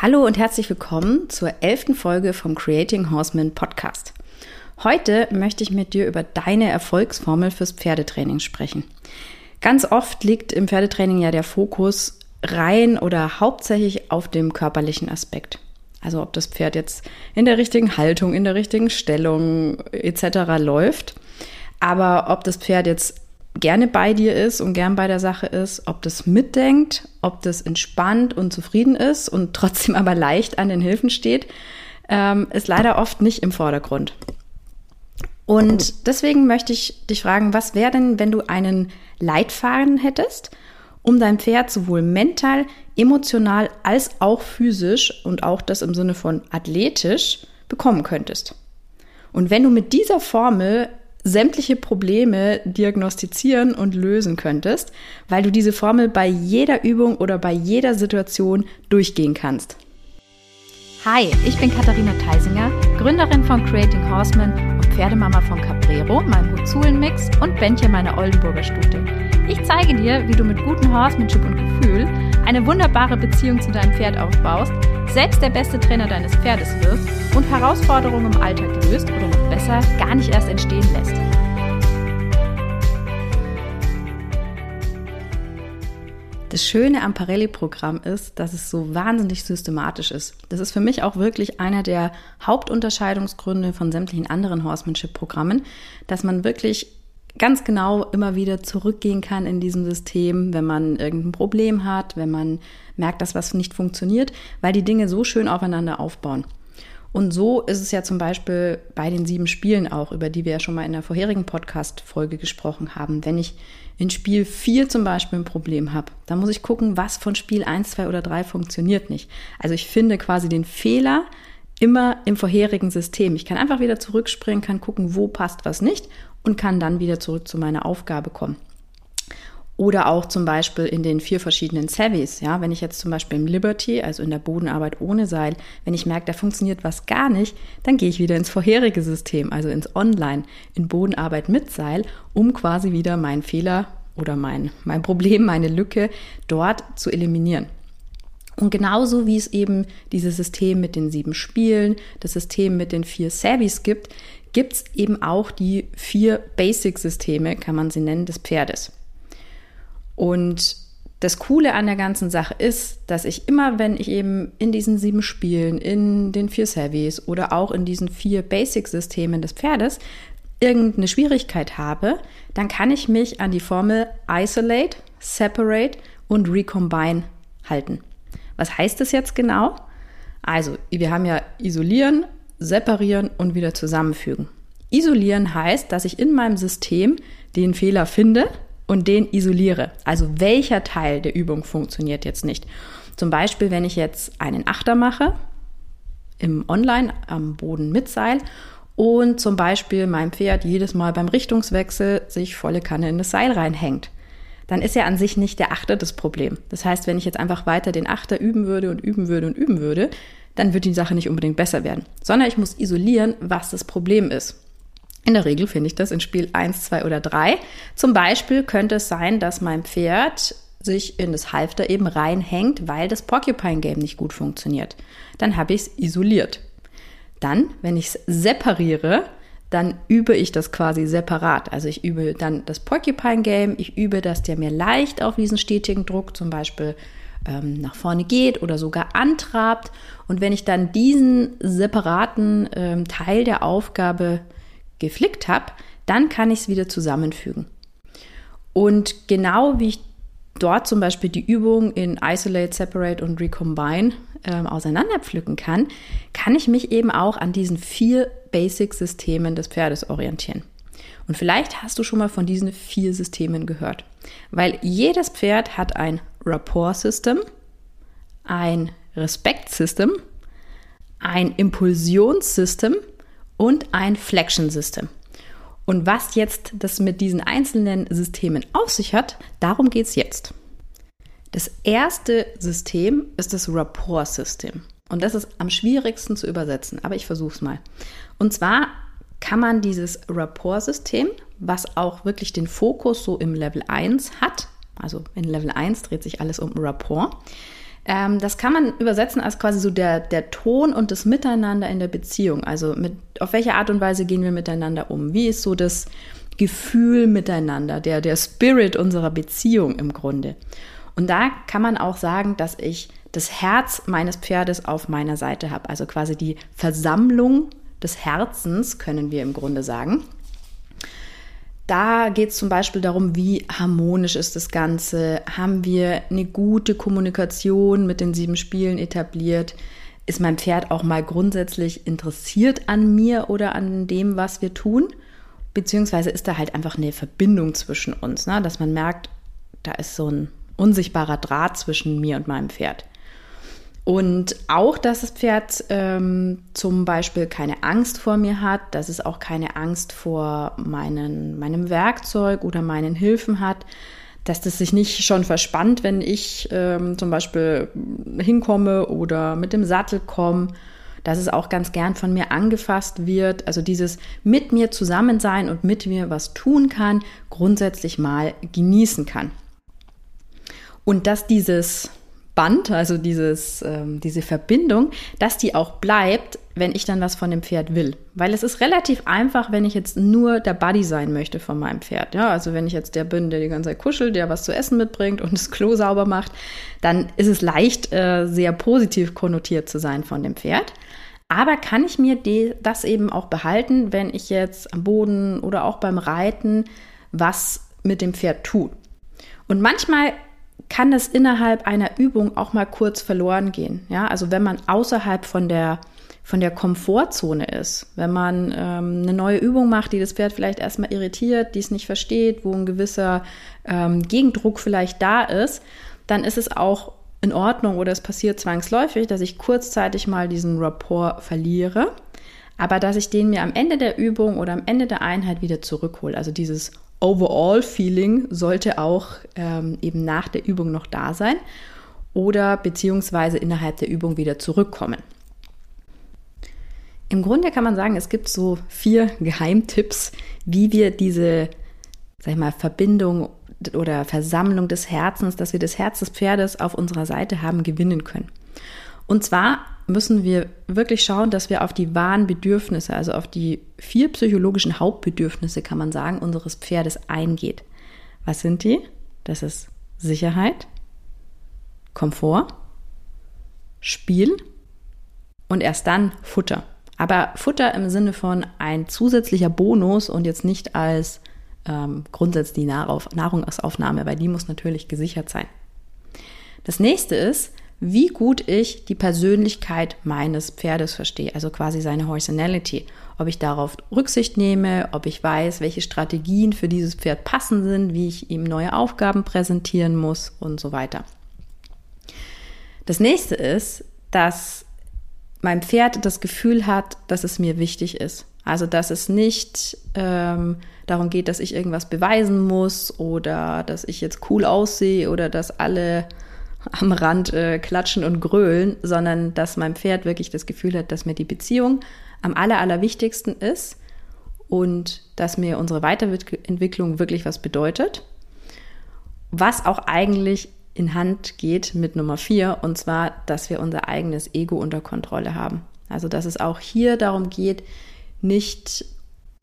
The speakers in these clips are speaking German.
Hallo und herzlich willkommen zur elften Folge vom Creating Horseman Podcast. Heute möchte ich mit dir über deine Erfolgsformel fürs Pferdetraining sprechen. Ganz oft liegt im Pferdetraining ja der Fokus rein oder hauptsächlich auf dem körperlichen Aspekt. Also ob das Pferd jetzt in der richtigen Haltung, in der richtigen Stellung etc. läuft. Aber ob das Pferd jetzt gerne bei dir ist und gern bei der Sache ist, ob das mitdenkt, ob das entspannt und zufrieden ist und trotzdem aber leicht an den Hilfen steht, ähm, ist leider oft nicht im Vordergrund. Und deswegen möchte ich dich fragen, was wäre denn, wenn du einen Leitfaden hättest, um dein Pferd sowohl mental, emotional als auch physisch und auch das im Sinne von athletisch bekommen könntest? Und wenn du mit dieser Formel sämtliche Probleme diagnostizieren und lösen könntest, weil du diese Formel bei jeder Übung oder bei jeder Situation durchgehen kannst. Hi, ich bin Katharina Theisinger, Gründerin von Creating Horseman und Pferdemama von Caprero, meinem Huzulen-Mix und Bändchen meiner Oldenburger Stute. Ich zeige dir, wie du mit gutem Horsemanship und Gefühl eine wunderbare Beziehung zu deinem Pferd aufbaust, selbst der beste Trainer deines Pferdes wirst und Herausforderungen im Alltag löst oder besser gar nicht erst entstehen lässt. Das Schöne am Parelli-Programm ist, dass es so wahnsinnig systematisch ist. Das ist für mich auch wirklich einer der Hauptunterscheidungsgründe von sämtlichen anderen Horsemanship-Programmen, dass man wirklich ganz genau immer wieder zurückgehen kann in diesem System, wenn man irgendein Problem hat, wenn man merkt, dass was nicht funktioniert, weil die Dinge so schön aufeinander aufbauen. Und so ist es ja zum Beispiel bei den sieben Spielen auch, über die wir ja schon mal in der vorherigen Podcast-Folge gesprochen haben. Wenn ich in Spiel 4 zum Beispiel ein Problem habe, dann muss ich gucken, was von Spiel 1, 2 oder 3 funktioniert nicht. Also ich finde quasi den Fehler immer im vorherigen System. Ich kann einfach wieder zurückspringen, kann gucken, wo passt was nicht und kann dann wieder zurück zu meiner Aufgabe kommen. Oder auch zum Beispiel in den vier verschiedenen Savvies. Ja, wenn ich jetzt zum Beispiel im Liberty, also in der Bodenarbeit ohne Seil, wenn ich merke, da funktioniert was gar nicht, dann gehe ich wieder ins vorherige System, also ins Online, in Bodenarbeit mit Seil, um quasi wieder meinen Fehler oder mein, mein Problem, meine Lücke dort zu eliminieren. Und genauso wie es eben dieses System mit den sieben Spielen, das System mit den vier Savvies gibt, gibt es eben auch die vier Basic-Systeme, kann man sie nennen, des Pferdes. Und das Coole an der ganzen Sache ist, dass ich immer, wenn ich eben in diesen sieben Spielen, in den vier Savvies oder auch in diesen vier Basic-Systemen des Pferdes irgendeine Schwierigkeit habe, dann kann ich mich an die Formel Isolate, Separate und Recombine halten. Was heißt das jetzt genau? Also, wir haben ja isolieren, separieren und wieder zusammenfügen. Isolieren heißt, dass ich in meinem System den Fehler finde und den isoliere. Also welcher Teil der Übung funktioniert jetzt nicht. Zum Beispiel, wenn ich jetzt einen Achter mache, im Online am Boden mit Seil und zum Beispiel mein Pferd jedes Mal beim Richtungswechsel sich volle Kanne in das Seil reinhängt, dann ist ja an sich nicht der Achter das Problem. Das heißt, wenn ich jetzt einfach weiter den Achter üben würde und üben würde und üben würde, dann wird die Sache nicht unbedingt besser werden, sondern ich muss isolieren, was das Problem ist. In der Regel finde ich das in Spiel 1, 2 oder 3. Zum Beispiel könnte es sein, dass mein Pferd sich in das Halfter eben reinhängt, weil das Porcupine Game nicht gut funktioniert. Dann habe ich es isoliert. Dann, wenn ich es separiere, dann übe ich das quasi separat. Also ich übe dann das Porcupine Game, ich übe, dass der mir leicht auf diesen stetigen Druck zum Beispiel ähm, nach vorne geht oder sogar antrabt. Und wenn ich dann diesen separaten ähm, Teil der Aufgabe geflickt habe, dann kann ich es wieder zusammenfügen. Und genau wie ich dort zum Beispiel die Übung in Isolate, Separate und Recombine ähm, auseinanderpflücken kann, kann ich mich eben auch an diesen vier Basic-Systemen des Pferdes orientieren. Und vielleicht hast du schon mal von diesen vier Systemen gehört, weil jedes Pferd hat ein Rapport-System, ein Respekt-System, ein Impulsionssystem und ein Flexion System. Und was jetzt das mit diesen einzelnen Systemen auf sich hat, darum geht es jetzt. Das erste System ist das Rapport-System. Und das ist am schwierigsten zu übersetzen, aber ich versuche es mal. Und zwar kann man dieses Rapport-System, was auch wirklich den Fokus so im Level 1 hat, also in Level 1 dreht sich alles um Rapport, Ähm, das kann man übersetzen als quasi so der, der Ton und das Miteinander in der Beziehung. Also mit, auf welche Art und Weise gehen wir miteinander um? Wie ist so das Gefühl miteinander, der, der Spirit unserer Beziehung im Grunde? Und da kann man auch sagen, dass ich das Herz meines Pferdes auf meiner Seite habe. Also quasi die Versammlung des Herzens, können wir im Grunde sagen. Da geht es zum Beispiel darum, wie harmonisch ist das Ganze? Haben wir eine gute Kommunikation mit den sieben Spielen etabliert? Ist mein Pferd auch mal grundsätzlich interessiert an mir oder an dem, was wir tun? Beziehungsweise ist da halt einfach eine Verbindung zwischen uns, ne? dass man merkt, da ist so ein unsichtbarer Draht zwischen mir und meinem Pferd. Und auch, dass das Pferd ähm, zum Beispiel keine Angst vor mir hat, dass es auch keine Angst vor meinen, meinem Werkzeug oder meinen Hilfen hat, dass das sich nicht schon verspannt, wenn ich ähm, zum Beispiel hinkomme oder mit dem Sattel komme, dass es auch ganz gern von mir angefasst wird. Also dieses mit mir zusammen sein und mit mir was tun kann, grundsätzlich mal genießen kann. Und dass dieses Band, also dieses, ähm, diese Verbindung, dass die auch bleibt, wenn ich dann was von dem Pferd will. Weil es ist relativ einfach, wenn ich jetzt nur der Buddy sein möchte von meinem Pferd. Ja, also wenn ich jetzt der bin, der die ganze Zeit kuschelt, der was zu essen mitbringt und das Klo sauber macht, dann ist es leicht, äh, sehr positiv konnotiert zu sein von dem Pferd. Aber kann ich mir die, das eben auch behalten, wenn ich jetzt am Boden oder auch beim Reiten was mit dem Pferd tue? Und manchmal kann es innerhalb einer Übung auch mal kurz verloren gehen. Ja, also wenn man außerhalb von der von der Komfortzone ist, wenn man ähm, eine neue Übung macht, die das Pferd vielleicht erstmal irritiert, die es nicht versteht, wo ein gewisser ähm, Gegendruck vielleicht da ist, dann ist es auch in Ordnung oder es passiert zwangsläufig, dass ich kurzzeitig mal diesen Rapport verliere, aber dass ich den mir am Ende der Übung oder am Ende der Einheit wieder zurückhole. Also dieses Overall-Feeling sollte auch ähm, eben nach der Übung noch da sein oder beziehungsweise innerhalb der Übung wieder zurückkommen. Im Grunde kann man sagen, es gibt so vier Geheimtipps, wie wir diese, sag ich mal, Verbindung oder Versammlung des Herzens, dass wir das Herz des Pferdes auf unserer Seite haben, gewinnen können. Und zwar müssen wir wirklich schauen, dass wir auf die wahren Bedürfnisse, also auf die vier psychologischen Hauptbedürfnisse, kann man sagen, unseres Pferdes eingeht. Was sind die? Das ist Sicherheit, Komfort, Spiel und erst dann Futter. Aber Futter im Sinne von ein zusätzlicher Bonus und jetzt nicht als ähm, grundsätzlich Nahrungsaufnahme, weil die muss natürlich gesichert sein. Das nächste ist, wie gut ich die Persönlichkeit meines Pferdes verstehe, also quasi seine Horsenality. Ob ich darauf Rücksicht nehme, ob ich weiß, welche Strategien für dieses Pferd passend sind, wie ich ihm neue Aufgaben präsentieren muss und so weiter. Das nächste ist, dass mein Pferd das Gefühl hat, dass es mir wichtig ist. Also dass es nicht ähm, darum geht, dass ich irgendwas beweisen muss oder dass ich jetzt cool aussehe oder dass alle am Rand äh, klatschen und grölen, sondern dass mein Pferd wirklich das Gefühl hat, dass mir die Beziehung am aller, allerwichtigsten ist und dass mir unsere Weiterentwicklung wirklich was bedeutet. Was auch eigentlich in Hand geht mit Nummer vier, und zwar, dass wir unser eigenes Ego unter Kontrolle haben. Also, dass es auch hier darum geht, nicht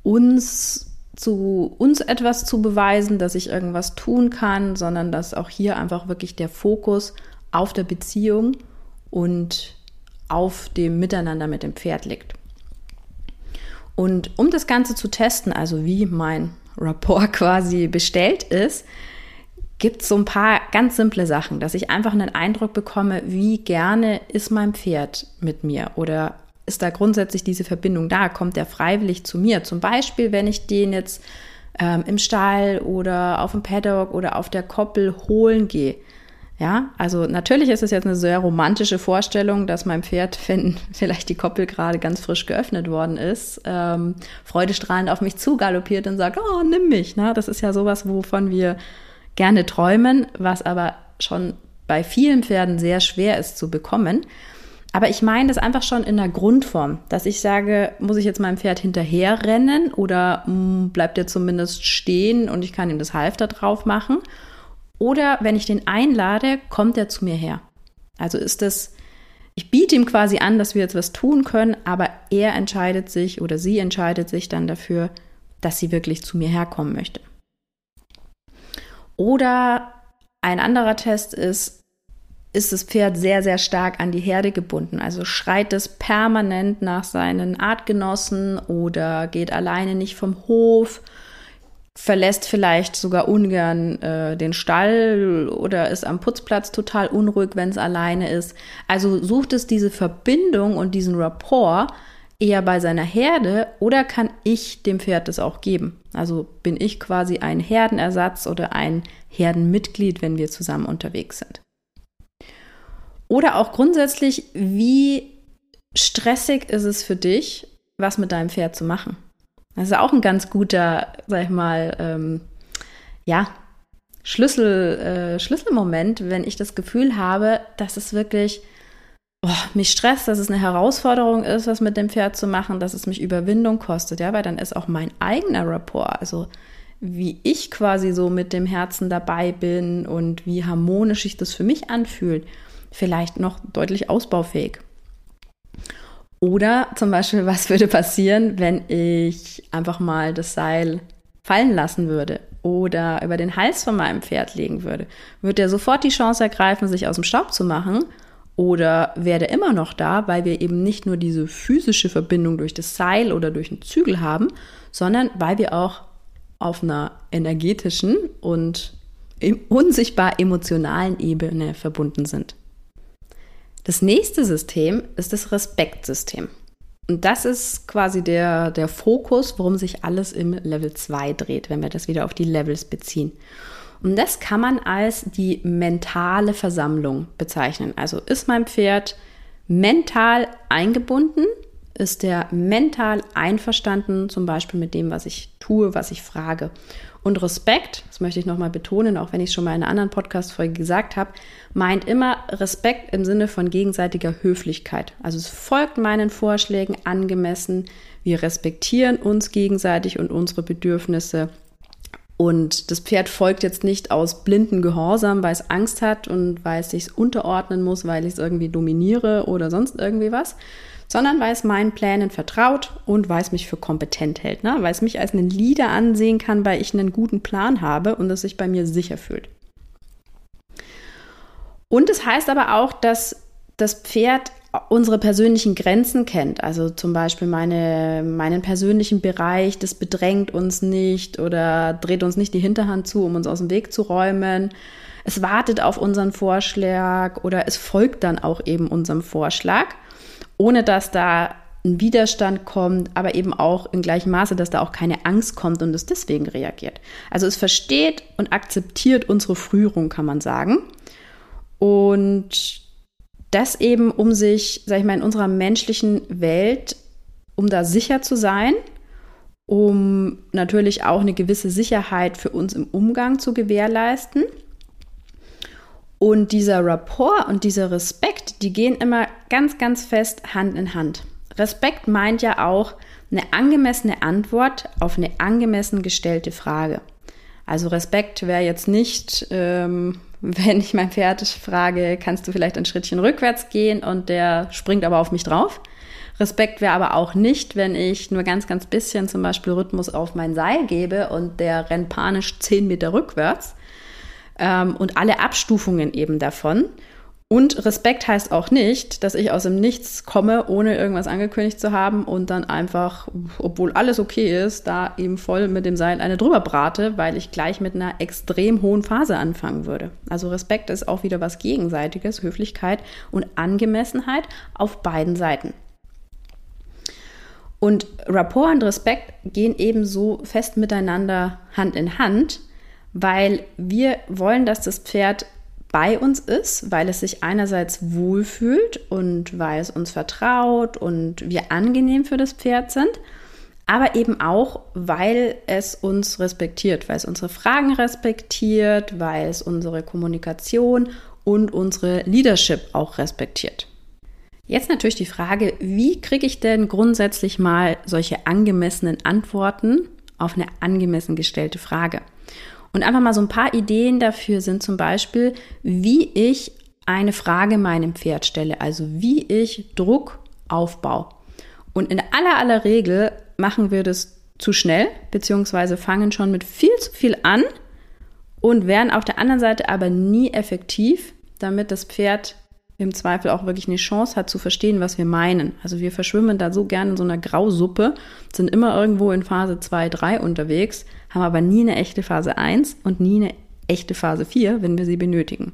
uns zu uns etwas zu beweisen, dass ich irgendwas tun kann, sondern dass auch hier einfach wirklich der Fokus auf der Beziehung und auf dem Miteinander mit dem Pferd liegt. Und um das Ganze zu testen, also wie mein Rapport quasi bestellt ist, gibt es so ein paar ganz simple Sachen, dass ich einfach einen Eindruck bekomme, wie gerne ist mein Pferd mit mir oder ist da grundsätzlich diese Verbindung da? Kommt der freiwillig zu mir? Zum Beispiel, wenn ich den jetzt ähm, im Stall oder auf dem Paddock oder auf der Koppel holen gehe. Ja, also natürlich ist es jetzt eine sehr romantische Vorstellung, dass mein Pferd, wenn vielleicht die Koppel gerade ganz frisch geöffnet worden ist, ähm, freudestrahlend auf mich zugaloppiert und sagt, oh, nimm mich. Ne? Das ist ja sowas, wovon wir gerne träumen, was aber schon bei vielen Pferden sehr schwer ist zu bekommen. Aber ich meine das einfach schon in der Grundform, dass ich sage, muss ich jetzt meinem Pferd hinterherrennen oder mh, hm, bleibt er zumindest stehen und ich kann ihm das Halfter drauf machen? Oder wenn ich den einlade, kommt er zu mir her. Also ist es, ich biete ihm quasi an, dass wir jetzt was tun können, aber er entscheidet sich oder sie entscheidet sich dann dafür, dass sie wirklich zu mir herkommen möchte. Oder ein anderer Test ist, ist das Pferd sehr, sehr stark an die Herde gebunden. Also schreit es permanent nach seinen Artgenossen oder geht alleine nicht vom Hof, verlässt vielleicht sogar ungern äh, den Stall oder ist am Putzplatz total unruhig, wenn es alleine ist. Also sucht es diese Verbindung und diesen Rapport eher bei seiner Herde oder kann ich dem Pferd das auch geben? Also bin ich quasi ein Herdenersatz oder ein Herdenmitglied, wenn wir zusammen unterwegs sind. Oder auch grundsätzlich, wie stressig ist es für dich, was mit deinem Pferd zu machen? Das ist auch ein ganz guter, sag ich mal, ähm, ja, Schlüssel, äh, Schlüsselmoment, wenn ich das Gefühl habe, dass es wirklich oh, mich stresst, dass es eine Herausforderung ist, was mit dem Pferd zu machen, dass es mich Überwindung kostet, ja, weil dann ist auch mein eigener Rapport, also wie ich quasi so mit dem Herzen dabei bin und wie harmonisch sich das für mich anfühlt, vielleicht noch deutlich ausbaufähig. Oder zum Beispiel, was würde passieren, wenn ich einfach mal das Seil fallen lassen würde oder über den Hals von meinem Pferd legen würde? Würde er sofort die Chance ergreifen, sich aus dem Staub zu machen? Oder wäre der immer noch da, weil wir eben nicht nur diese physische Verbindung durch das Seil oder durch den Zügel haben, sondern weil wir auch auf einer energetischen und unsichtbar emotionalen Ebene verbunden sind. Das nächste System ist das Respektsystem. Und das ist quasi der, der Fokus, worum sich alles im Level 2 dreht, wenn wir das wieder auf die Levels beziehen. Und das kann man als die mentale Versammlung bezeichnen. Also ist mein Pferd mental eingebunden? Ist der mental einverstanden, zum Beispiel mit dem, was ich tue, was ich frage? Und Respekt, das möchte ich nochmal betonen, auch wenn ich es schon mal in einer anderen Podcast-Folge gesagt habe, meint immer Respekt im Sinne von gegenseitiger Höflichkeit. Also es folgt meinen Vorschlägen angemessen. Wir respektieren uns gegenseitig und unsere Bedürfnisse. Und das Pferd folgt jetzt nicht aus blinden Gehorsam, weil es Angst hat und weil es sich unterordnen muss, weil ich es irgendwie dominiere oder sonst irgendwie was, sondern weil es meinen Plänen vertraut und weil es mich für kompetent hält, ne? weil es mich als einen Leader ansehen kann, weil ich einen guten Plan habe und es sich bei mir sicher fühlt. Und es das heißt aber auch, dass das Pferd unsere persönlichen Grenzen kennt. Also zum Beispiel meine, meinen persönlichen Bereich, das bedrängt uns nicht oder dreht uns nicht die Hinterhand zu, um uns aus dem Weg zu räumen. Es wartet auf unseren Vorschlag oder es folgt dann auch eben unserem Vorschlag ohne dass da ein Widerstand kommt, aber eben auch in gleichem Maße, dass da auch keine Angst kommt und es deswegen reagiert. Also es versteht und akzeptiert unsere Früherung, kann man sagen. Und das eben, um sich, sag ich mal, in unserer menschlichen Welt, um da sicher zu sein, um natürlich auch eine gewisse Sicherheit für uns im Umgang zu gewährleisten. Und dieser Rapport und dieser Respekt, die gehen immer ganz, ganz fest Hand in Hand. Respekt meint ja auch eine angemessene Antwort auf eine angemessen gestellte Frage. Also Respekt wäre jetzt nicht, ähm, wenn ich mein Pferd frage, kannst du vielleicht ein Schrittchen rückwärts gehen und der springt aber auf mich drauf. Respekt wäre aber auch nicht, wenn ich nur ganz, ganz bisschen zum Beispiel Rhythmus auf mein Seil gebe und der rennt panisch zehn Meter rückwärts ähm, und alle Abstufungen eben davon. Und Respekt heißt auch nicht, dass ich aus dem Nichts komme, ohne irgendwas angekündigt zu haben und dann einfach, obwohl alles okay ist, da eben voll mit dem Seil eine drüber brate, weil ich gleich mit einer extrem hohen Phase anfangen würde. Also Respekt ist auch wieder was Gegenseitiges, Höflichkeit und Angemessenheit auf beiden Seiten. Und Rapport und Respekt gehen ebenso fest miteinander Hand in Hand, weil wir wollen, dass das Pferd bei uns ist, weil es sich einerseits wohlfühlt und weil es uns vertraut und wir angenehm für das Pferd sind, aber eben auch, weil es uns respektiert, weil es unsere Fragen respektiert, weil es unsere Kommunikation und unsere Leadership auch respektiert. Jetzt natürlich die Frage, wie kriege ich denn grundsätzlich mal solche angemessenen Antworten auf eine angemessen gestellte Frage? Und einfach mal so ein paar Ideen dafür sind zum Beispiel, wie ich eine Frage meinem Pferd stelle, also wie ich Druck aufbaue. Und in aller aller Regel machen wir das zu schnell, beziehungsweise fangen schon mit viel zu viel an und werden auf der anderen Seite aber nie effektiv, damit das Pferd im Zweifel auch wirklich eine Chance hat zu verstehen, was wir meinen. Also wir verschwimmen da so gerne in so einer Grausuppe, sind immer irgendwo in Phase 2, 3 unterwegs, haben aber nie eine echte Phase 1 und nie eine echte Phase 4, wenn wir sie benötigen.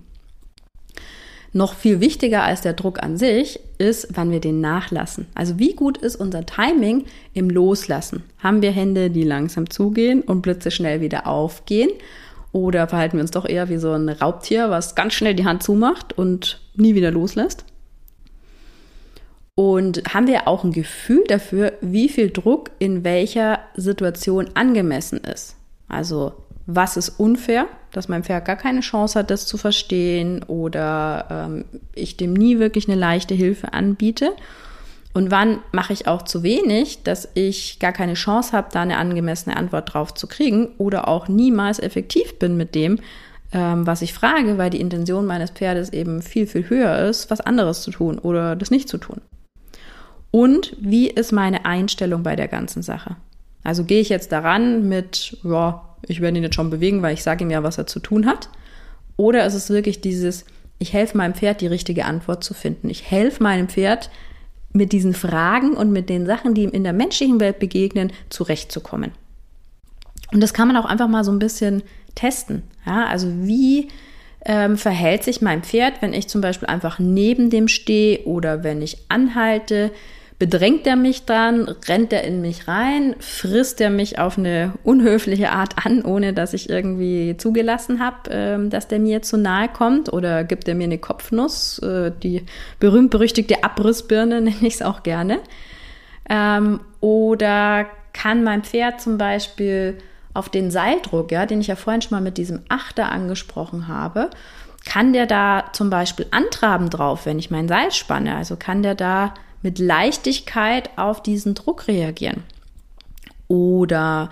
Noch viel wichtiger als der Druck an sich ist, wann wir den nachlassen. Also wie gut ist unser Timing im Loslassen? Haben wir Hände, die langsam zugehen und blitzeschnell wieder aufgehen? Oder verhalten wir uns doch eher wie so ein Raubtier, was ganz schnell die Hand zumacht und nie wieder loslässt? Und haben wir auch ein Gefühl dafür, wie viel Druck in welcher Situation angemessen ist? Also was ist unfair, dass mein Pferd gar keine Chance hat, das zu verstehen oder ähm, ich dem nie wirklich eine leichte Hilfe anbiete. Und wann mache ich auch zu wenig, dass ich gar keine Chance habe, da eine angemessene Antwort drauf zu kriegen oder auch niemals effektiv bin mit dem, ähm, was ich frage, weil die Intention meines Pferdes eben viel, viel höher ist, was anderes zu tun oder das nicht zu tun. Und wie ist meine Einstellung bei der ganzen Sache? Also gehe ich jetzt daran mit, ja, ich werde ihn jetzt schon bewegen, weil ich sage ihm ja, was er zu tun hat. Oder ist es wirklich dieses, ich helfe meinem Pferd, die richtige Antwort zu finden. Ich helfe meinem Pferd, mit diesen Fragen und mit den Sachen, die ihm in der menschlichen Welt begegnen, zurechtzukommen. Und das kann man auch einfach mal so ein bisschen testen. Ja, also wie ähm, verhält sich mein Pferd, wenn ich zum Beispiel einfach neben dem stehe oder wenn ich anhalte? Bedrängt er mich dann, rennt er in mich rein, frisst er mich auf eine unhöfliche Art an, ohne dass ich irgendwie zugelassen habe, ähm, dass der mir zu nahe kommt oder gibt er mir eine Kopfnuss, äh, die berühmt-berüchtigte Abrissbirne nenne ich es auch gerne. Ähm, oder kann mein Pferd zum Beispiel auf den Seildruck, ja, den ich ja vorhin schon mal mit diesem Achter angesprochen habe, kann der da zum Beispiel antraben drauf, wenn ich mein Seil spanne? Also kann der da mit Leichtigkeit auf diesen Druck reagieren? Oder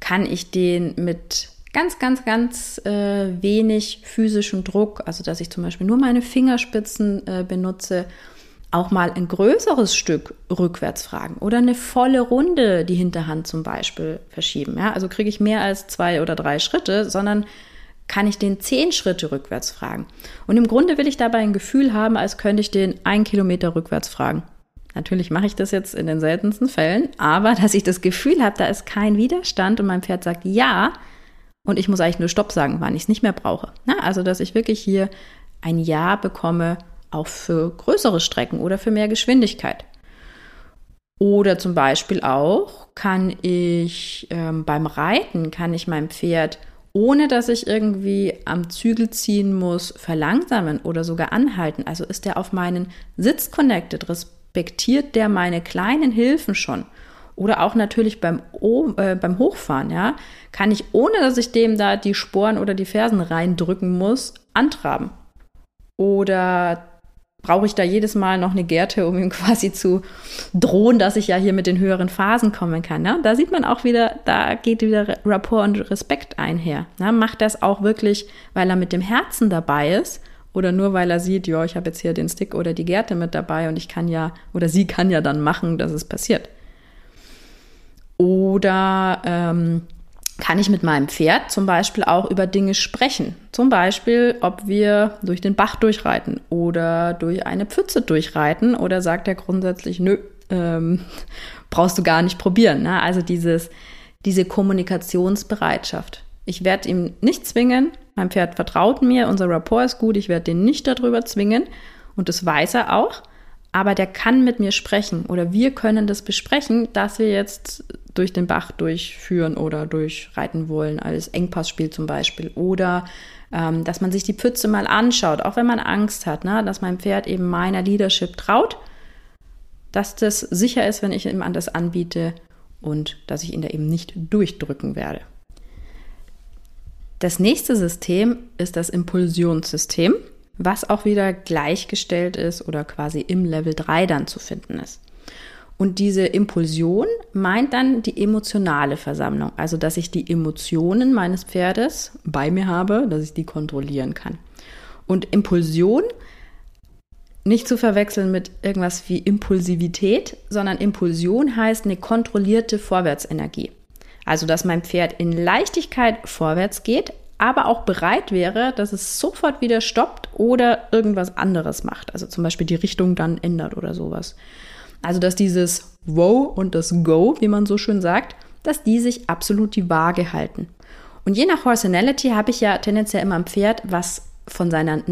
kann ich den mit ganz, ganz, ganz äh, wenig physischem Druck, also dass ich zum Beispiel nur meine Fingerspitzen äh, benutze, auch mal ein größeres Stück rückwärts fragen oder eine volle Runde die Hinterhand zum Beispiel verschieben. Ja? Also kriege ich mehr als zwei oder drei Schritte, sondern kann ich den zehn Schritte rückwärts fragen. Und im Grunde will ich dabei ein Gefühl haben, als könnte ich den ein Kilometer rückwärts fragen. Natürlich mache ich das jetzt in den seltensten Fällen, aber dass ich das Gefühl habe, da ist kein Widerstand und mein Pferd sagt ja und ich muss eigentlich nur Stopp sagen, wann ich es nicht mehr brauche. Na, also, dass ich wirklich hier ein Ja bekomme, auch für größere Strecken oder für mehr Geschwindigkeit. Oder zum Beispiel auch kann ich ähm, beim Reiten, kann ich meinem Pferd, ohne dass ich irgendwie am Zügel ziehen muss, verlangsamen oder sogar anhalten. Also ist er auf meinen Sitz connected, respektiert der meine kleinen Hilfen schon. Oder auch natürlich beim, o äh, beim Hochfahren, ja, kann ich, ohne dass ich dem da die Sporen oder die Fersen reindrücken muss, antraben. Oder brauche ich da jedes Mal noch eine Gerte, um ihm quasi zu drohen, dass ich ja hier mit den höheren Phasen kommen kann. Ne? Da sieht man auch wieder, da geht wieder Rapport und Respekt einher. Ne? Macht das auch wirklich, weil er mit dem Herzen dabei ist oder nur weil er sieht, ja, ich habe jetzt hier den Stick oder die Gerte mit dabei und ich kann ja, oder sie kann ja dann machen, dass es passiert. Oder ähm, kann ich mit meinem Pferd zum Beispiel auch über Dinge sprechen. Zum Beispiel, ob wir durch den Bach durchreiten oder durch eine Pfütze durchreiten oder sagt er grundsätzlich, nö, ähm, brauchst du gar nicht probieren. Ne? Also dieses, diese Kommunikationsbereitschaft. Ich werde ihm nicht zwingen, mein Pferd vertraut mir, unser Rapport ist gut, ich werde den nicht darüber zwingen und das weiß er auch, aber der kann mit mir sprechen oder wir können das besprechen, dass wir jetzt durch den Bach durchführen oder durchreiten wollen, als Engpassspiel zum Beispiel oder ähm, dass man sich die Pfütze mal anschaut, auch wenn man Angst hat, ne? dass mein Pferd eben meiner Leadership traut, dass das sicher ist, wenn ich ihm das anbiete und dass ich ihn da eben nicht durchdrücken werde. Das nächste System ist das Impulsionssystem, was auch wieder gleichgestellt ist oder quasi im Level 3 dann zu finden ist. Und diese Impulsion meint dann die emotionale Versammlung, also dass ich die Emotionen meines Pferdes bei mir habe, dass ich die kontrollieren kann. Und Impulsion nicht zu verwechseln mit irgendwas wie Impulsivität, sondern Impulsion heißt eine kontrollierte Vorwärtsenergie. Also, dass mein Pferd in Leichtigkeit vorwärts geht, aber auch bereit wäre, dass es sofort wieder stoppt oder irgendwas anderes macht. Also zum Beispiel die Richtung dann ändert oder sowas. Also, dass dieses Wow und das Go, wie man so schön sagt, dass die sich absolut die Waage halten. Und je nach Horsenality habe ich ja tendenziell immer ein Pferd, was von, seiner,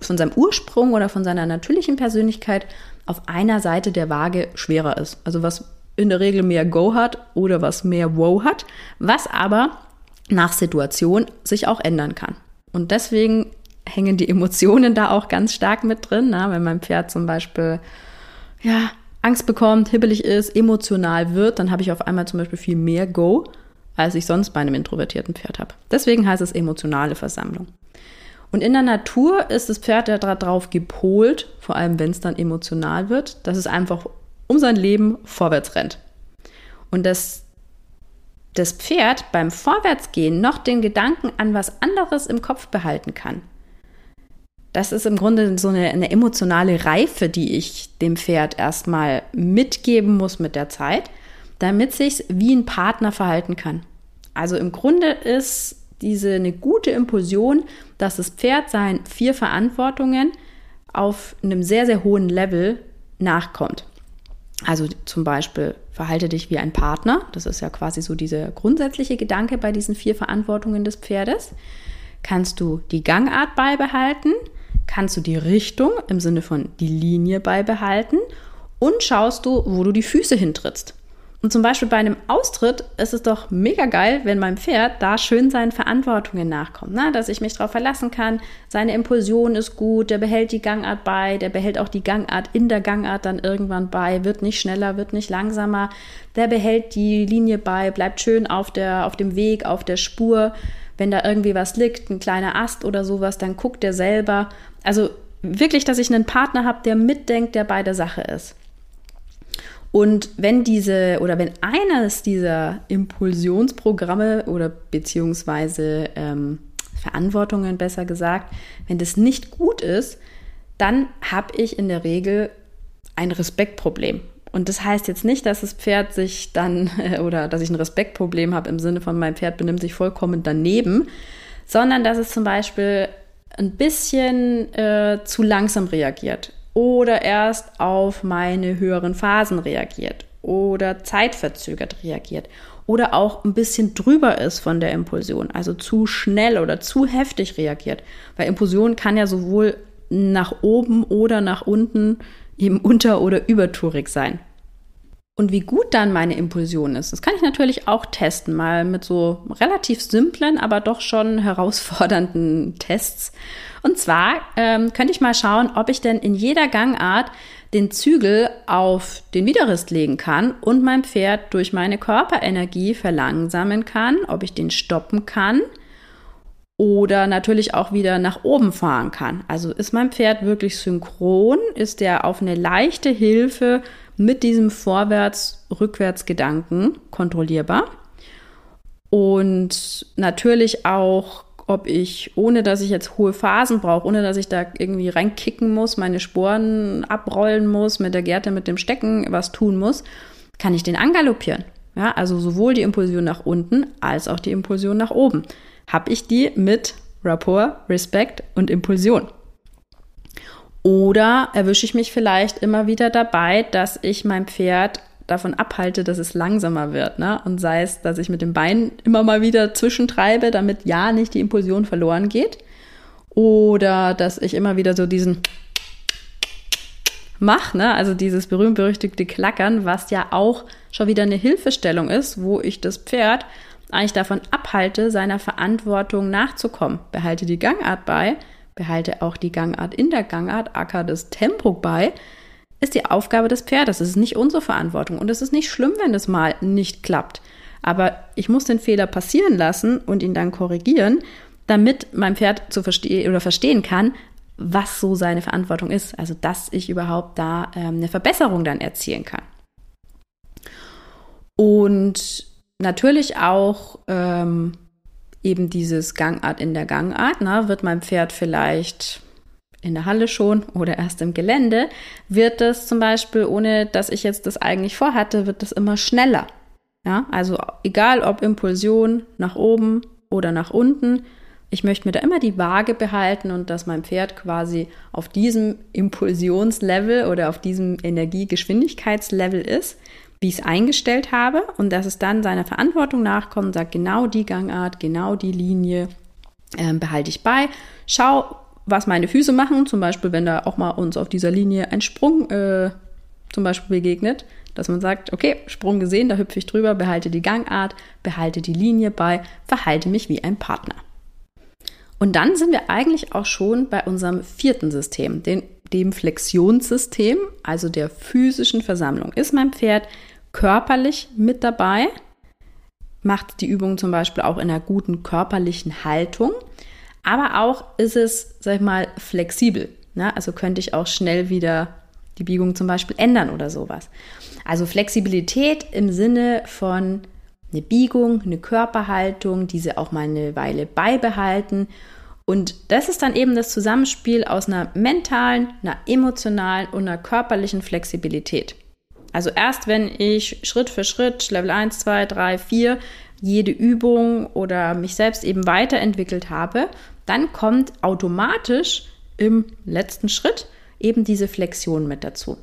von seinem Ursprung oder von seiner natürlichen Persönlichkeit auf einer Seite der Waage schwerer ist. Also was in der Regel mehr Go hat oder was mehr Wow hat, was aber nach Situation sich auch ändern kann. Und deswegen hängen die Emotionen da auch ganz stark mit drin. Na? Wenn mein Pferd zum Beispiel ja, Angst bekommt, hibbelig ist, emotional wird, dann habe ich auf einmal zum Beispiel viel mehr Go, als ich sonst bei einem introvertierten Pferd habe. Deswegen heißt es emotionale Versammlung. Und in der Natur ist das Pferd ja darauf gepolt, vor allem wenn es dann emotional wird, dass es einfach um sein Leben vorwärts rennt. Und dass das Pferd beim Vorwärtsgehen noch den Gedanken an was anderes im Kopf behalten kann. Das ist im Grunde so eine, eine emotionale Reife, die ich dem Pferd erstmal mitgeben muss mit der Zeit, damit sich wie ein Partner verhalten kann. Also im Grunde ist diese eine gute Impulsion, dass das Pferd seinen vier Verantwortungen auf einem sehr, sehr hohen Level nachkommt. Also zum Beispiel verhalte dich wie ein Partner. Das ist ja quasi so dieser grundsätzliche Gedanke bei diesen vier Verantwortungen des Pferdes. Kannst du die Gangart beibehalten? Kannst du die Richtung im Sinne von die Linie beibehalten? Und schaust du, wo du die Füße hintrittst? Und zum Beispiel bei einem Austritt ist es doch mega geil, wenn mein Pferd da schön seinen Verantwortungen nachkommt, ne? dass ich mich darauf verlassen kann. Seine Impulsion ist gut, der behält die Gangart bei, der behält auch die Gangart in der Gangart dann irgendwann bei, wird nicht schneller, wird nicht langsamer, der behält die Linie bei, bleibt schön auf, der, auf dem Weg, auf der Spur. Wenn da irgendwie was liegt, ein kleiner Ast oder sowas, dann guckt er selber. Also wirklich, dass ich einen Partner habe, der mitdenkt, der bei der Sache ist. Und wenn diese oder wenn eines dieser Impulsionsprogramme oder beziehungsweise ähm, Verantwortungen besser gesagt, wenn das nicht gut ist, dann habe ich in der Regel ein Respektproblem. Und das heißt jetzt nicht, dass das Pferd sich dann oder dass ich ein Respektproblem habe im Sinne von mein Pferd benimmt sich vollkommen daneben, sondern dass es zum Beispiel ein bisschen äh, zu langsam reagiert oder erst auf meine höheren Phasen reagiert oder zeitverzögert reagiert oder auch ein bisschen drüber ist von der Impulsion, also zu schnell oder zu heftig reagiert. Weil Impulsion kann ja sowohl nach oben oder nach unten eben unter- oder übertourig sein. Und wie gut dann meine Impulsion ist, das kann ich natürlich auch testen, mal mit so relativ simplen, aber doch schon herausfordernden Tests. Und zwar ähm, könnte ich mal schauen, ob ich denn in jeder Gangart den Zügel auf den Widerrist legen kann und mein Pferd durch meine Körperenergie verlangsamen kann, ob ich den stoppen kann oder natürlich auch wieder nach oben fahren kann. Also ist mein Pferd wirklich synchron? Ist der auf eine leichte Hilfe mit diesem Vorwärts-Rückwärts-Gedanken kontrollierbar? Und natürlich auch ob ich, ohne dass ich jetzt hohe Phasen brauche, ohne dass ich da irgendwie reinkicken muss, meine Sporen abrollen muss, mit der Gerte, mit dem Stecken was tun muss, kann ich den angaloppieren. Ja, also sowohl die Impulsion nach unten als auch die Impulsion nach oben. Habe ich die mit Rapport, Respekt und Impulsion. Oder erwische ich mich vielleicht immer wieder dabei, dass ich mein Pferd davon abhalte, dass es langsamer wird. Ne? Und sei es, dass ich mit dem Bein immer mal wieder zwischentreibe, damit ja nicht die Impulsion verloren geht. Oder dass ich immer wieder so diesen mache, ne? also dieses berühmt-berüchtigte Klackern, was ja auch schon wieder eine Hilfestellung ist, wo ich das Pferd eigentlich davon abhalte, seiner Verantwortung nachzukommen. Behalte die Gangart bei, behalte auch die Gangart in der Gangart, acker das Tempo bei, ist die Aufgabe des Pferdes. Es ist nicht unsere Verantwortung und es ist nicht schlimm, wenn es mal nicht klappt. Aber ich muss den Fehler passieren lassen und ihn dann korrigieren, damit mein Pferd zu verstehen oder verstehen kann, was so seine Verantwortung ist. Also, dass ich überhaupt da ähm, eine Verbesserung dann erzielen kann. Und natürlich auch ähm, eben dieses Gangart in der Gangart. Na, wird mein Pferd vielleicht in der Halle schon oder erst im Gelände, wird das zum Beispiel, ohne dass ich jetzt das eigentlich vorhatte, wird das immer schneller. Ja, also egal ob Impulsion nach oben oder nach unten, ich möchte mir da immer die Waage behalten und dass mein Pferd quasi auf diesem Impulsionslevel oder auf diesem Energiegeschwindigkeitslevel ist, wie ich es eingestellt habe und dass es dann seiner Verantwortung nachkommt und sagt, genau die Gangart, genau die Linie äh, behalte ich bei. Schau, was meine Füße machen, zum Beispiel, wenn da auch mal uns auf dieser Linie ein Sprung äh, zum Beispiel begegnet, dass man sagt, okay, Sprung gesehen, da hüpfe ich drüber, behalte die Gangart, behalte die Linie bei, verhalte mich wie ein Partner. Und dann sind wir eigentlich auch schon bei unserem vierten System, den, dem Flexionssystem, also der physischen Versammlung. Ist mein Pferd körperlich mit dabei? Macht die Übung zum Beispiel auch in einer guten körperlichen Haltung? Aber auch ist es, sag ich mal, flexibel. Ne? Also könnte ich auch schnell wieder die Biegung zum Beispiel ändern oder sowas. Also Flexibilität im Sinne von eine Biegung, eine Körperhaltung, diese auch mal eine Weile beibehalten. Und das ist dann eben das Zusammenspiel aus einer mentalen, einer emotionalen und einer körperlichen Flexibilität. Also erst wenn ich Schritt für Schritt, Level 1, 2, 3, 4, jede Übung oder mich selbst eben weiterentwickelt habe, dann kommt automatisch im letzten Schritt eben diese Flexion mit dazu.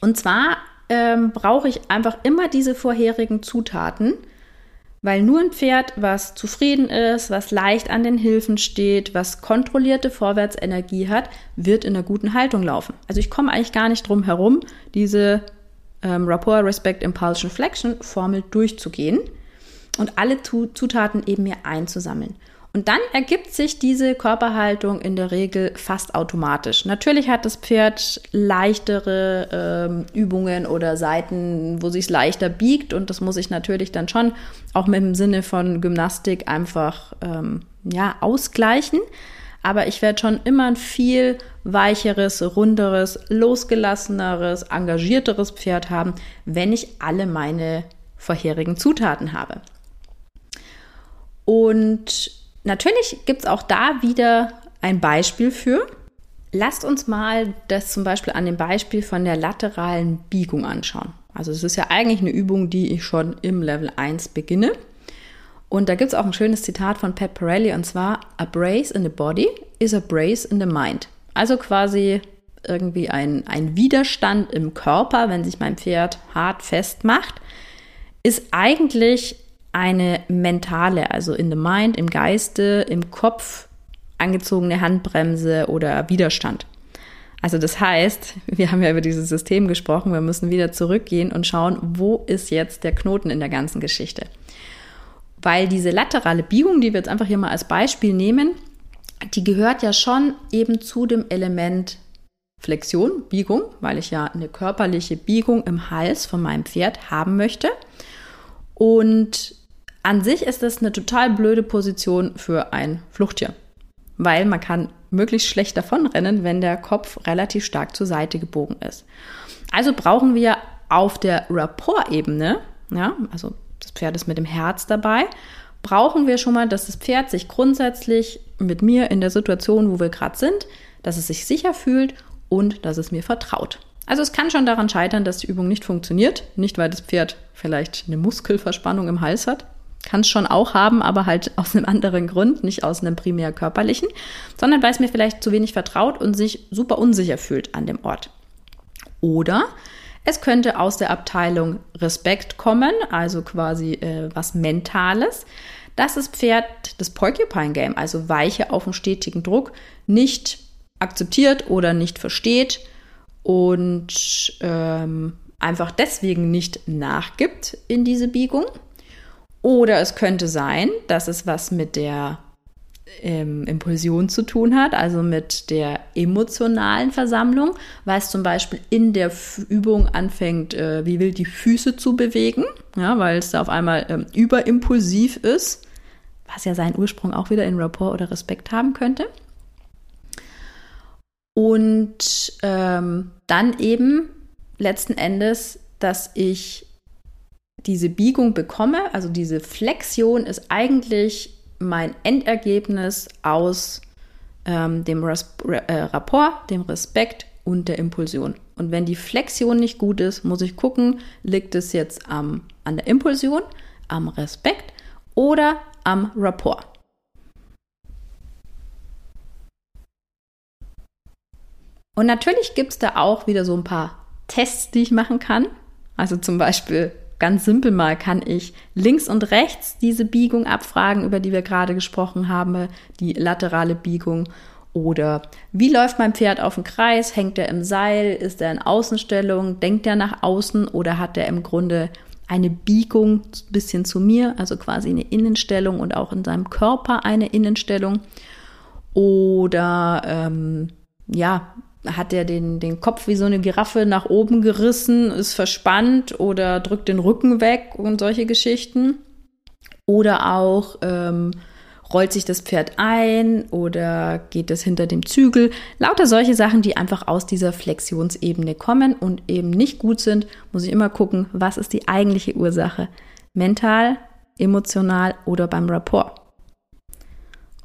Und zwar ähm, brauche ich einfach immer diese vorherigen Zutaten, weil nur ein Pferd, was zufrieden ist, was leicht an den Hilfen steht, was kontrollierte Vorwärtsenergie hat, wird in einer guten Haltung laufen. Also ich komme eigentlich gar nicht drum herum, diese ähm, Rapport, Respect, Impulsion, Flexion Formel durchzugehen und alle Zutaten eben mir einzusammeln. Und dann ergibt sich diese Körperhaltung in der Regel fast automatisch. Natürlich hat das Pferd leichtere ähm, Übungen oder Seiten, wo sich es leichter biegt. Und das muss ich natürlich dann schon auch mit dem Sinne von Gymnastik einfach ähm, ja, ausgleichen. Aber ich werde schon immer ein viel weicheres, runderes, losgelasseneres, engagierteres Pferd haben, wenn ich alle meine vorherigen Zutaten habe. Und natürlich gibt es auch da wieder ein Beispiel für. Lasst uns mal das zum Beispiel an dem Beispiel von der lateralen Biegung anschauen. Also es ist ja eigentlich eine Übung, die ich schon im Level 1 beginne. Und da gibt es auch ein schönes Zitat von Pat Pirelli und zwar: A brace in the body is a brace in the mind. Also quasi irgendwie ein, ein Widerstand im Körper, wenn sich mein Pferd hart festmacht, ist eigentlich eine mentale, also in the mind, im Geiste, im Kopf angezogene Handbremse oder Widerstand. Also das heißt, wir haben ja über dieses System gesprochen, wir müssen wieder zurückgehen und schauen, wo ist jetzt der Knoten in der ganzen Geschichte. Weil diese laterale Biegung, die wir jetzt einfach hier mal als Beispiel nehmen, die gehört ja schon eben zu dem Element Flexion, Biegung, weil ich ja eine körperliche Biegung im Hals von meinem Pferd haben möchte. Und an sich ist das eine total blöde Position für ein Fluchttier, weil man kann möglichst schlecht davonrennen, wenn der Kopf relativ stark zur Seite gebogen ist. Also brauchen wir auf der Rapport-Ebene, ja, also Pferd ist mit dem Herz dabei, brauchen wir schon mal, dass das Pferd sich grundsätzlich mit mir in der Situation, wo wir gerade sind, dass es sich sicher fühlt und dass es mir vertraut. Also es kann schon daran scheitern, dass die Übung nicht funktioniert. Nicht, weil das Pferd vielleicht eine Muskelverspannung im Hals hat, kann es schon auch haben, aber halt aus einem anderen Grund, nicht aus einem primär körperlichen, sondern weil es mir vielleicht zu wenig vertraut und sich super unsicher fühlt an dem Ort. Oder es könnte aus der Abteilung Respekt kommen, also quasi äh, was Mentales, dass das Pferd das Porcupine Game, also Weiche auf einen stetigen Druck, nicht akzeptiert oder nicht versteht und ähm, einfach deswegen nicht nachgibt in diese Biegung. Oder es könnte sein, dass es was mit der ähm, Impulsion zu tun hat, also mit der emotionalen Versammlung, weil es zum Beispiel in der Übung anfängt, äh, wie wild die Füße zu bewegen, ja, weil es da auf einmal ähm, überimpulsiv ist, was ja seinen Ursprung auch wieder in Rapport oder Respekt haben könnte. Und ähm, dann eben letzten Endes, dass ich diese Biegung bekomme, also diese Flexion ist eigentlich mein Endergebnis aus ähm, dem Res äh, Rapport, dem Respekt und der Impulsion. Und wenn die Flexion nicht gut ist, muss ich gucken, liegt es jetzt am, an der Impulsion, am Respekt oder am Rapport. Und natürlich gibt es da auch wieder so ein paar Tests, die ich machen kann. Also zum Beispiel ganz simpel mal kann ich links und rechts diese Biegung abfragen, über die wir gerade gesprochen haben, die laterale Biegung. Oder wie läuft mein Pferd auf dem Kreis? Hängt er im Seil? Ist er in Außenstellung? Denkt er nach außen oder hat er im Grunde eine Biegung ein bisschen zu mir, also quasi eine Innenstellung und auch in seinem Körper eine Innenstellung? Oder ähm, ja, hat er den, den Kopf wie so eine Giraffe nach oben gerissen, ist verspannt oder drückt den Rücken weg und solche Geschichten. Oder auch ähm, rollt sich das Pferd ein oder geht es hinter dem Zügel. Lauter solche Sachen, die einfach aus dieser Flexionsebene kommen und eben nicht gut sind, muss ich immer gucken, was ist die eigentliche Ursache. Mental, emotional oder beim Rapport.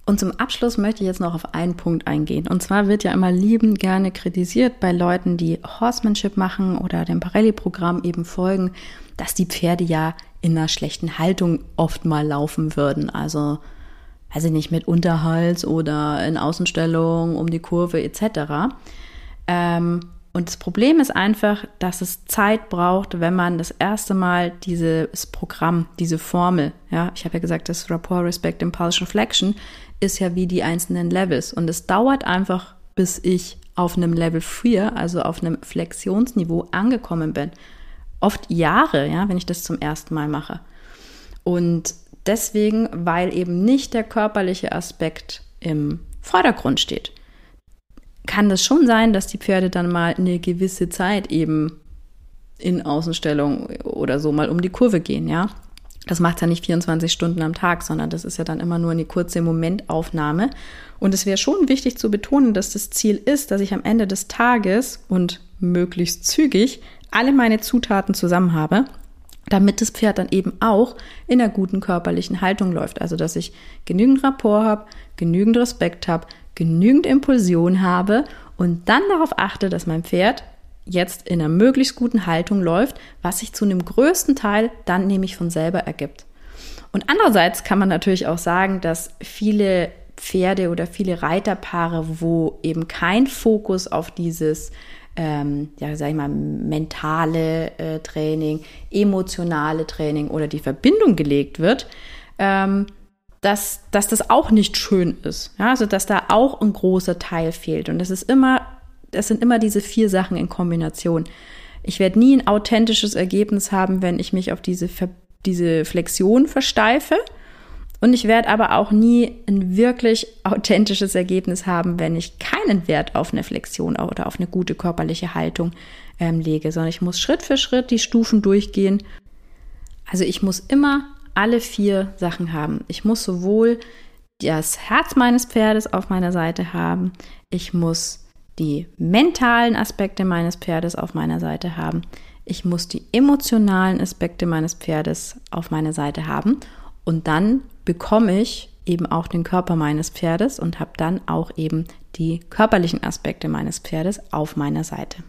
Und zum Abschluss möchte ich jetzt noch auf einen Punkt eingehen. Und zwar wird ja immer liebend gerne kritisiert bei Leuten, die Horsemanship machen oder dem Parelli-Programm eben folgen, dass die Pferde ja in einer schlechten Haltung oft mal laufen würden. Also, weiß ich nicht, mit Unterhals oder in Außenstellung um die Kurve etc. Ähm, und das Problem ist einfach, dass es Zeit braucht, wenn man das erste Mal dieses Programm, diese Formel, ja, ich habe ja gesagt, das Rapport, Respect, Impulsion, Flexion, ist ja wie die einzelnen Levels. Und es dauert einfach, bis ich auf einem Level 4, also auf einem Flexionsniveau angekommen bin. Oft Jahre, ja, wenn ich das zum ersten Mal mache. Und deswegen, weil eben nicht der körperliche Aspekt im Vordergrund steht, kann das schon sein, dass die Pferde dann mal eine gewisse Zeit eben in Außenstellung oder so mal um die Kurve gehen, ja. Das macht ja nicht 24 Stunden am Tag, sondern das ist ja dann immer nur eine kurze Momentaufnahme. Und es wäre schon wichtig zu betonen, dass das Ziel ist, dass ich am Ende des Tages und möglichst zügig alle meine Zutaten zusammen habe, damit das Pferd dann eben auch in einer guten körperlichen Haltung läuft. Also dass ich genügend Rapport habe, genügend Respekt habe, genügend Impulsion habe und dann darauf achte, dass mein Pferd jetzt in einer möglichst guten Haltung läuft, was sich zu einem größten Teil dann nämlich von selber ergibt. Und andererseits kann man natürlich auch sagen, dass viele Pferde oder viele Reiterpaare, wo eben kein Fokus auf dieses, ähm, ja, sag ich mal, mentale äh, Training, emotionale Training oder die Verbindung gelegt wird, ähm, dass, dass das auch nicht schön ist. Ja, also dass da auch ein großer Teil fehlt. Und es ist immer das sind immer diese vier Sachen in Kombination. Ich werde nie ein authentisches Ergebnis haben, wenn ich mich auf diese, diese Flexion versteife. Und ich werde aber auch nie ein wirklich authentisches Ergebnis haben, wenn ich keinen Wert auf eine Flexion oder auf eine gute körperliche Haltung ähm, lege, sondern ich muss Schritt für Schritt die Stufen durchgehen. Also ich muss immer alle vier Sachen haben. Ich muss sowohl das Herz meines Pferdes auf meiner Seite haben, ich muss die mentalen Aspekte meines Pferdes auf meiner Seite haben. Ich muss die emotionalen Aspekte meines Pferdes auf meiner Seite haben. Und dann bekomme ich eben auch den Körper meines Pferdes und habe dann auch eben die körperlichen Aspekte meines Pferdes auf meiner Seite.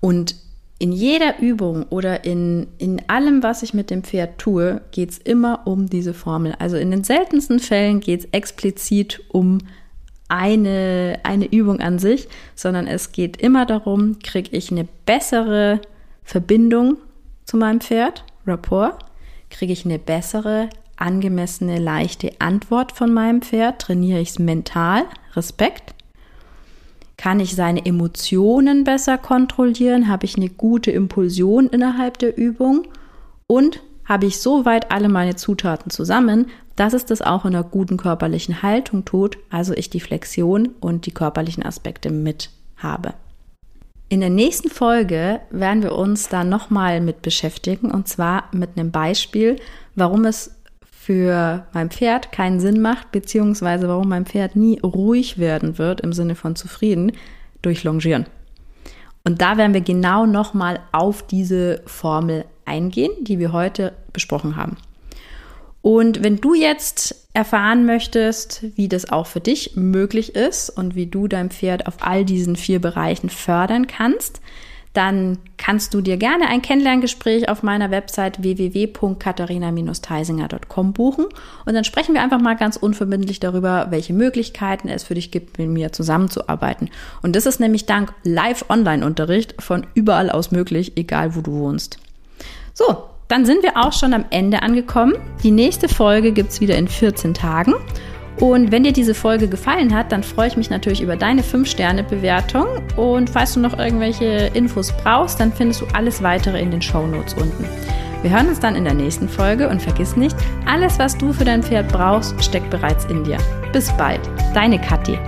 Und in jeder Übung oder in, in allem, was ich mit dem Pferd tue, geht es immer um diese Formel. Also in den seltensten Fällen geht es explizit um eine, eine Übung an sich, sondern es geht immer darum, kriege ich eine bessere Verbindung zu meinem Pferd, Rapport, kriege ich eine bessere, angemessene, leichte Antwort von meinem Pferd, trainiere ich es mental, Respekt, kann ich seine Emotionen besser kontrollieren, habe ich eine gute Impulsion innerhalb der Übung und habe ich soweit alle meine Zutaten zusammen, dass es das auch in einer guten körperlichen Haltung tut, also ich die Flexion und die körperlichen Aspekte mit habe. In der nächsten Folge werden wir uns da nochmal mit beschäftigen und zwar mit einem Beispiel, warum es für mein Pferd keinen Sinn macht, beziehungsweise warum mein Pferd nie ruhig werden wird im Sinne von zufrieden durch Longieren. Und da werden wir genau nochmal auf diese Formel eingehen, die wir heute besprochen haben. Und wenn du jetzt erfahren möchtest, wie das auch für dich möglich ist und wie du dein Pferd auf all diesen vier Bereichen fördern kannst, dann kannst du dir gerne ein Kennenlerngespräch auf meiner Website www.katharina-teisinger.com buchen und dann sprechen wir einfach mal ganz unverbindlich darüber, welche Möglichkeiten es für dich gibt, mit mir zusammenzuarbeiten. Und das ist nämlich dank Live-Online-Unterricht von überall aus möglich, egal wo du wohnst. So, dann sind wir auch schon am Ende angekommen. Die nächste Folge gibt es wieder in 14 Tagen. Und wenn dir diese Folge gefallen hat, dann freue ich mich natürlich über deine 5-Sterne-Bewertung. Und falls du noch irgendwelche Infos brauchst, dann findest du alles weitere in den Show Notes unten. Wir hören uns dann in der nächsten Folge und vergiss nicht, alles, was du für dein Pferd brauchst, steckt bereits in dir. Bis bald, deine Kathi.